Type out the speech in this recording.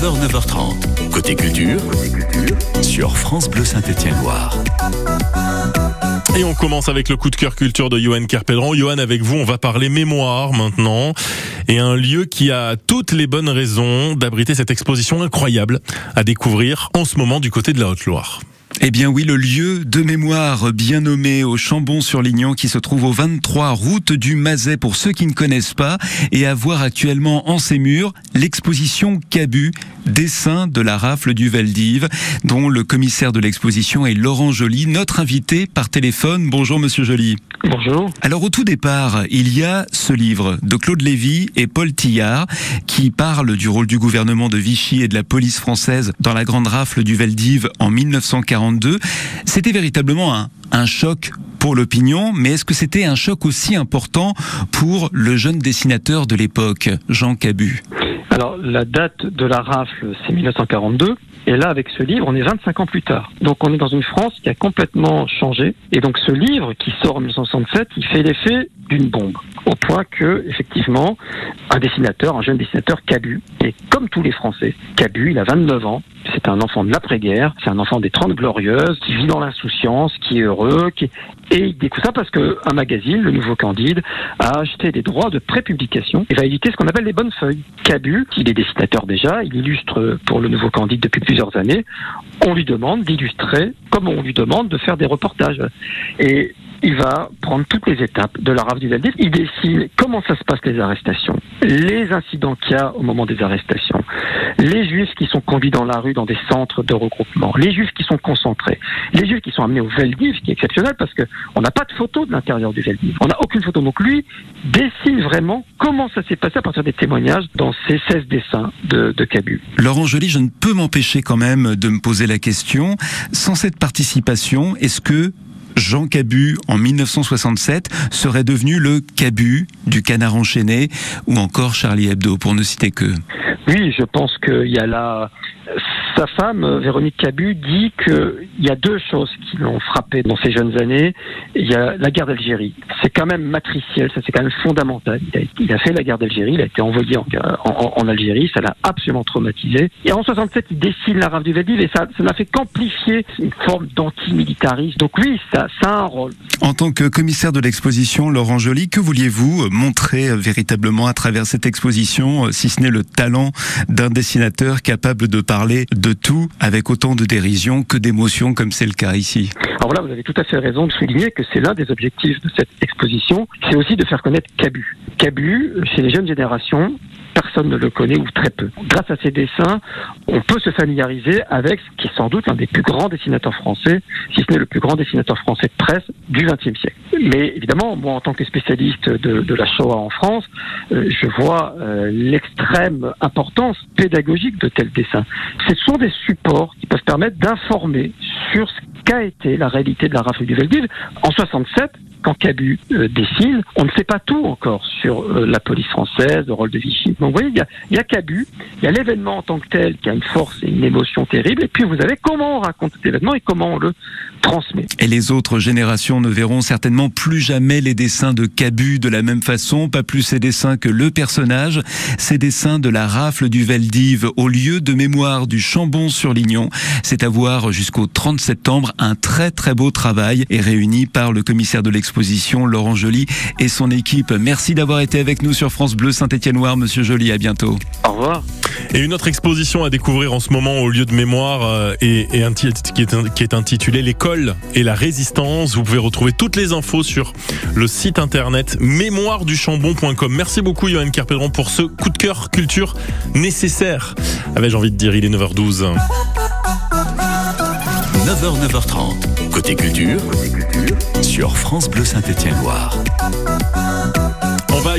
9h, 9h30. Côté culture, sur France Bleu Saint-Étienne-Loire. Et on commence avec le coup de cœur culture de Johan Kerpedran. Johan, avec vous, on va parler mémoire maintenant. Et un lieu qui a toutes les bonnes raisons d'abriter cette exposition incroyable à découvrir en ce moment du côté de la Haute-Loire. Eh bien oui, le lieu de mémoire bien nommé au Chambon-sur-Lignon qui se trouve au 23 route du Mazet pour ceux qui ne connaissent pas et à voir actuellement en ses murs l'exposition Cabu, dessin de la rafle du Veldiv dont le commissaire de l'exposition est Laurent Joly, notre invité par téléphone. Bonjour monsieur Joly. Bonjour. Alors au tout départ, il y a ce livre de Claude Lévy et Paul Tillard qui parle du rôle du gouvernement de Vichy et de la police française dans la grande rafle du Veldiv en 1940 c'était véritablement un, un choc pour l'opinion, mais est-ce que c'était un choc aussi important pour le jeune dessinateur de l'époque, Jean Cabu? Alors, la date de la rafle, c'est 1942. Et là, avec ce livre, on est 25 ans plus tard. Donc, on est dans une France qui a complètement changé. Et donc, ce livre, qui sort en 1967, il fait l'effet d'une bombe. Au point que, effectivement, un dessinateur, un jeune dessinateur, Cabu, et comme tous les Français, Cabu, il a 29 ans, c'est un enfant de l'après-guerre, c'est un enfant des Trente Glorieuses, qui vit dans l'insouciance, qui est heureux, qui... et il découvre ça parce qu'un magazine, le Nouveau Candide, a acheté des droits de prépublication et va éditer ce qu'on appelle les bonnes feuilles. Cabu, il est dessinateur déjà, il illustre pour le Nouveau Candide depuis plusieurs années, on lui demande d'illustrer comme on lui demande de faire des reportages. Et il va prendre toutes les étapes de la rave du Veldiv. Il dessine comment ça se passe les arrestations, les incidents qu'il y a au moment des arrestations, les juifs qui sont conduits dans la rue dans des centres de regroupement, les juifs qui sont concentrés, les juifs qui sont amenés au Veldiv, qui est exceptionnel parce que on n'a pas de photo de l'intérieur du Veldiv. On n'a aucune photo. Donc lui dessine vraiment comment ça s'est passé à partir des témoignages dans ces 16 dessins de, de Cabu. Laurent Joly, je ne peux m'empêcher quand même de me poser la question, sans cette participation, est-ce que Jean Cabu, en 1967, serait devenu le Cabu du canard enchaîné ou encore Charlie Hebdo, pour ne citer que. Oui, je pense qu'il y a là sa femme, Véronique Cabu, dit qu'il y a deux choses qui l'ont frappé dans ses jeunes années. Il y a la guerre d'Algérie. C'est quand même matriciel, ça c'est quand même fondamental. Il a, fait la guerre d'Algérie, il a été envoyé en, Algérie, ça l'a absolument traumatisé. Et en 67, il dessine la rave du Veldiv et ça n'a fait qu'amplifier une forme d'antimilitarisme. Donc oui, ça, ça a un rôle. En tant que commissaire de l'exposition, Laurent Joly, que vouliez-vous montrer véritablement à travers cette exposition, si ce n'est le talent d'un dessinateur capable de parler de tout avec autant de dérision que d'émotion comme c'est le cas ici. Alors voilà, vous avez tout à fait raison de souligner que c'est l'un des objectifs de cette exposition, c'est aussi de faire connaître Cabu. Cabu, chez les jeunes générations, personne ne le connaît ou très peu. Grâce à ses dessins, on peut se familiariser avec ce qui est sans doute l'un des plus grands dessinateurs français, si ce n'est le plus grand dessinateur français de presse du XXe siècle. Mais évidemment, moi, en tant que spécialiste de, de la Shoah en France, euh, je vois euh, l'extrême importance pédagogique de tels dessins. Ce sont des supports qui peuvent permettre d'informer sur ce qu'a été la réalité de la rafle du Veldiv. En 67, quand Cabu euh, dessine, on ne sait pas tout encore sur euh, la police française, le rôle de Vichy. Donc vous voyez, il y a, Cabu, il y a l'événement en tant que tel qui a une force et une émotion terrible, et puis vous avez comment on raconte cet événement et comment on le transmet. Et les autres générations ne verront certainement plus jamais les dessins de Cabu de la même façon, pas plus ces dessins que le personnage, ces dessins de la rafle du Veldiv au lieu de mémoire du Chambon-sur-Lignon. C'est à voir jusqu'au 30 septembre, un très très beau travail est réuni par le commissaire de l'exposition, Laurent Joly, et son équipe. Merci d'avoir été avec nous sur France Bleu Saint-Étienne-Noir, monsieur Joly, à bientôt. Au revoir. Et une autre exposition à découvrir en ce moment au lieu de mémoire euh, et, et un titre qui est, qui est intitulé L'école et la résistance. Vous pouvez retrouver toutes les infos sur le site internet mémoireduchambon.com. Merci beaucoup Johan Kerpedron pour ce coup de cœur culture nécessaire. Avais-je envie de dire, il est 9h12. 9h, 9h30. Côté culture, sur France Bleu Saint-Étienne-Loire.